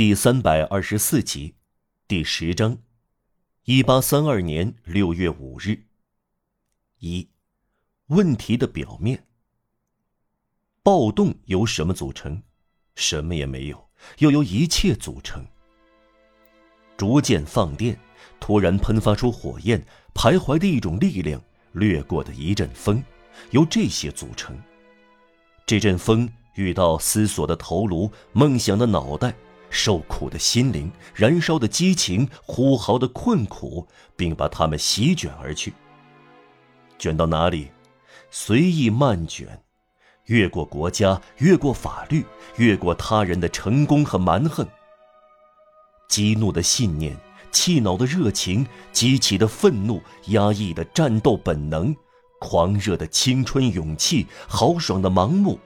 第三百二十四集，第十章，一八三二年六月五日。一，问题的表面。暴动由什么组成？什么也没有，又由一切组成。逐渐放电，突然喷发出火焰，徘徊的一种力量，掠过的一阵风，由这些组成。这阵风遇到思索的头颅，梦想的脑袋。受苦的心灵，燃烧的激情，呼号的困苦，并把他们席卷而去。卷到哪里？随意漫卷，越过国家，越过法律，越过他人的成功和蛮横。激怒的信念，气恼的热情，激起的愤怒，压抑的战斗本能，狂热的青春勇气，豪爽的盲目，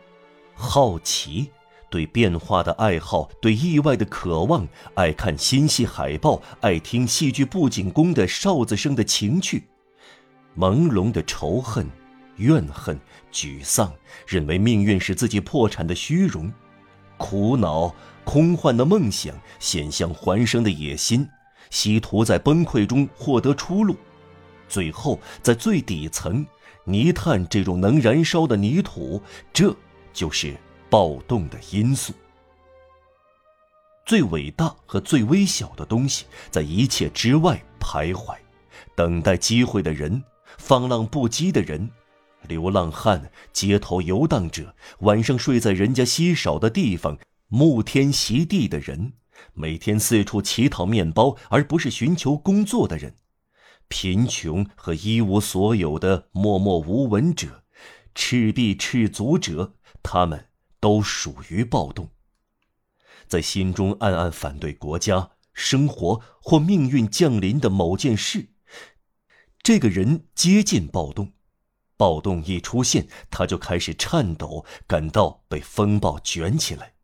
好奇。对变化的爱好，对意外的渴望，爱看新戏海报，爱听戏剧布景工的哨子声的情趣，朦胧的仇恨、怨恨、沮丧，认为命运是自己破产的虚荣，苦恼、空幻的梦想，险象环生的野心，希图在崩溃中获得出路，最后在最底层，泥炭这种能燃烧的泥土，这就是。暴动的因素，最伟大和最微小的东西，在一切之外徘徊，等待机会的人，放浪不羁的人，流浪汉，街头游荡者，晚上睡在人家稀少的地方，沐天席地的人，每天四处乞讨面包而不是寻求工作的人，贫穷和一无所有的默默无闻者，赤臂赤足者，他们。都属于暴动。在心中暗暗反对国家、生活或命运降临的某件事，这个人接近暴动。暴动一出现，他就开始颤抖，感到被风暴卷起来。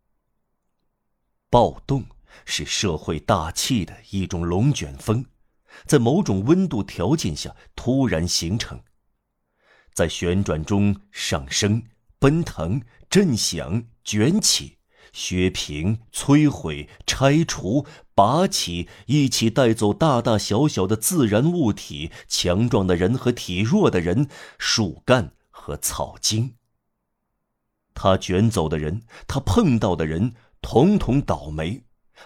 暴动是社会大气的一种龙卷风，在某种温度条件下突然形成，在旋转中上升。奔腾、震响、卷起、削平、摧毁、拆除、拔起，一起带走大大小小的自然物体，强壮的人和体弱的人，树干和草茎。他卷走的人，他碰到的人，统统倒霉。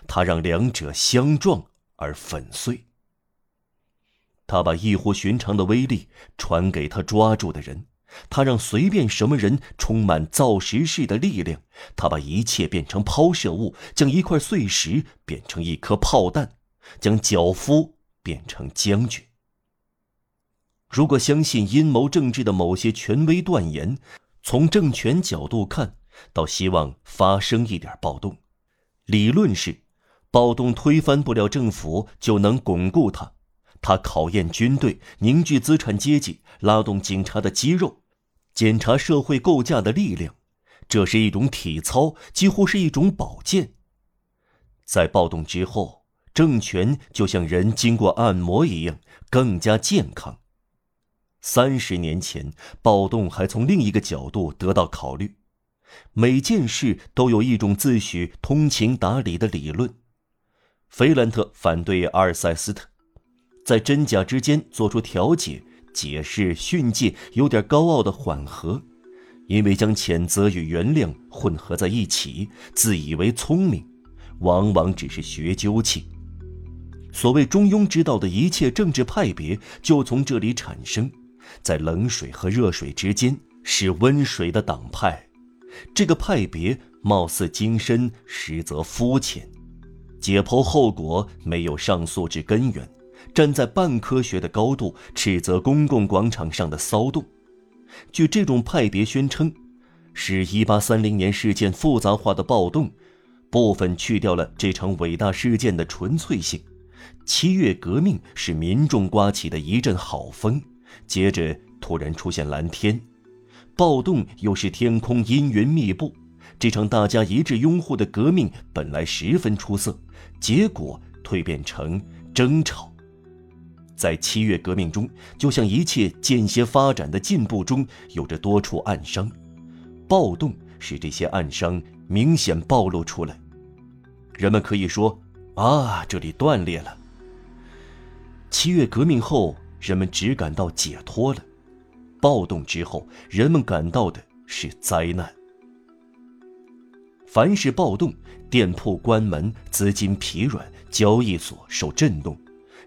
他让两者相撞而粉碎。他把异乎寻常的威力传给他抓住的人。他让随便什么人充满造石式的力量，他把一切变成抛射物，将一块碎石变成一颗炮弹，将脚夫变成将军。如果相信阴谋政治的某些权威断言，从政权角度看，倒希望发生一点暴动。理论是，暴动推翻不了政府，就能巩固它。它考验军队，凝聚资产阶级，拉动警察的肌肉。检查社会构架的力量，这是一种体操，几乎是一种保健。在暴动之后，政权就像人经过按摩一样，更加健康。三十年前，暴动还从另一个角度得到考虑。每件事都有一种自诩通情达理的理论。菲兰特反对阿尔塞斯特，在真假之间做出调解。解释训诫有点高傲的缓和，因为将谴责与原谅混合在一起，自以为聪明，往往只是学究气。所谓中庸之道的一切政治派别就从这里产生，在冷水和热水之间是温水的党派，这个派别貌似精深，实则肤浅，解剖后果没有上溯至根源。站在半科学的高度斥责公共广场上的骚动，据这种派别宣称，是1830年事件复杂化的暴动，部分去掉了这场伟大事件的纯粹性。七月革命是民众刮起的一阵好风，接着突然出现蓝天，暴动又是天空阴云密布。这场大家一致拥护的革命本来十分出色，结果蜕变成争吵。在七月革命中，就像一切间歇发展的进步中，有着多处暗伤。暴动使这些暗伤明显暴露出来。人们可以说：“啊，这里断裂了。”七月革命后，人们只感到解脱了；暴动之后，人们感到的是灾难。凡是暴动，店铺关门，资金疲软，交易所受震动，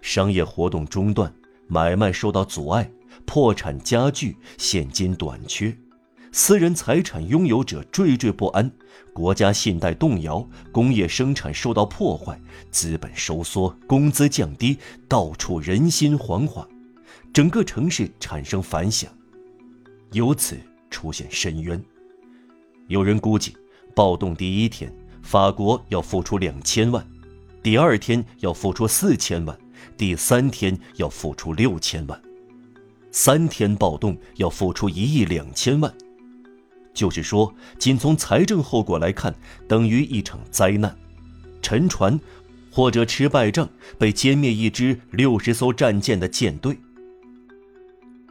商业活动中断，买卖受到阻碍，破产加剧，现金短缺，私人财产拥有者惴惴不安，国家信贷动摇，工业生产受到破坏，资本收缩，工资降低，到处人心惶惶，整个城市产生反响，由此出现深渊。有人估计。暴动第一天，法国要付出两千万；第二天要付出四千万；第三天要付出六千万；三天暴动要付出一亿两千万。就是说，仅从财政后果来看，等于一场灾难：沉船，或者吃败仗，被歼灭一支六十艘战舰的舰队。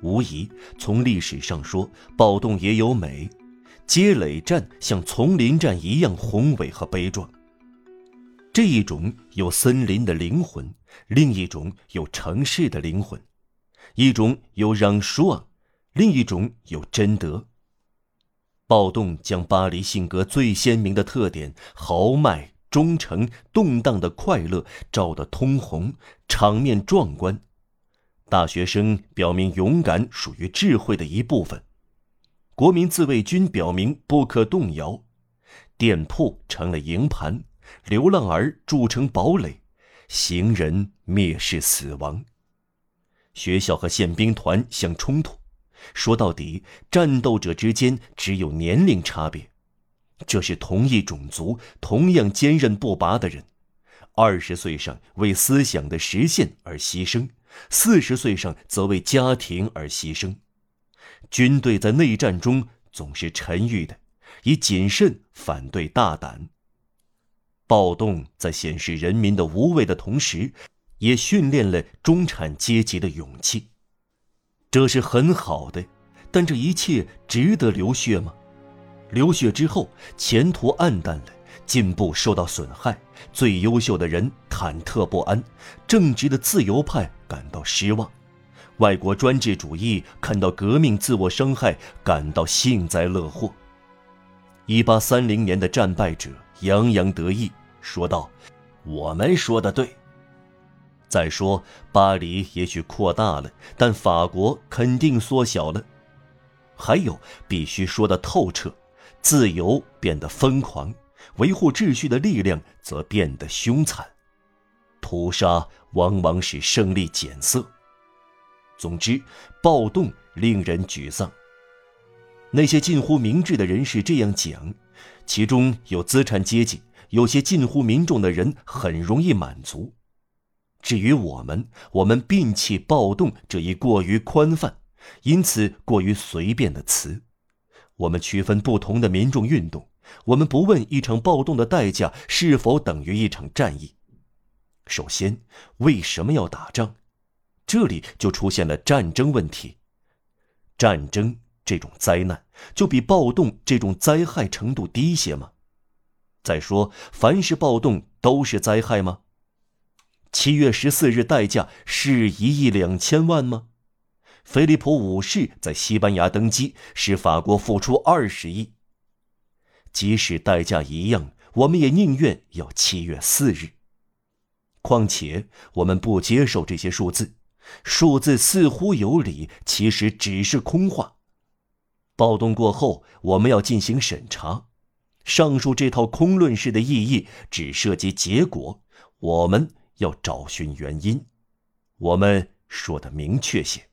无疑，从历史上说，暴动也有美。街垒战像丛林战一样宏伟和悲壮。这一种有森林的灵魂，另一种有城市的灵魂；一种有让舒昂，另一种有贞德。暴动将巴黎性格最鲜明的特点——豪迈、忠诚、动荡的快乐——照得通红，场面壮观。大学生表明勇敢属于智慧的一部分。国民自卫军表明不可动摇，店铺成了营盘，流浪儿筑成堡垒，行人蔑视死亡。学校和宪兵团相冲突，说到底，战斗者之间只有年龄差别。这是同一种族、同样坚韧不拔的人，二十岁上为思想的实现而牺牲，四十岁上则为家庭而牺牲。军队在内战中总是沉郁的，以谨慎反对大胆。暴动在显示人民的无畏的同时，也训练了中产阶级的勇气。这是很好的，但这一切值得流血吗？流血之后，前途暗淡了，进步受到损害，最优秀的人忐忑不安，正直的自由派感到失望。外国专制主义看到革命自我伤害，感到幸灾乐祸。一八三零年的战败者洋洋得意，说道：“我们说的对。”再说，巴黎也许扩大了，但法国肯定缩小了。还有，必须说的透彻：自由变得疯狂，维护秩序的力量则变得凶残。屠杀往往使胜利减色。总之，暴动令人沮丧。那些近乎明智的人士这样讲，其中有资产阶级，有些近乎民众的人很容易满足。至于我们，我们摒弃暴动这一过于宽泛、因此过于随便的词。我们区分不同的民众运动，我们不问一场暴动的代价是否等于一场战役。首先，为什么要打仗？这里就出现了战争问题。战争这种灾难，就比暴动这种灾害程度低些吗？再说，凡是暴动都是灾害吗？七月十四日代价是一亿两千万吗？菲利普五世在西班牙登基，使法国付出二十亿。即使代价一样，我们也宁愿要七月四日。况且，我们不接受这些数字。数字似乎有理，其实只是空话。暴动过后，我们要进行审查。上述这套空论式的意义只涉及结果，我们要找寻原因。我们说的明确些。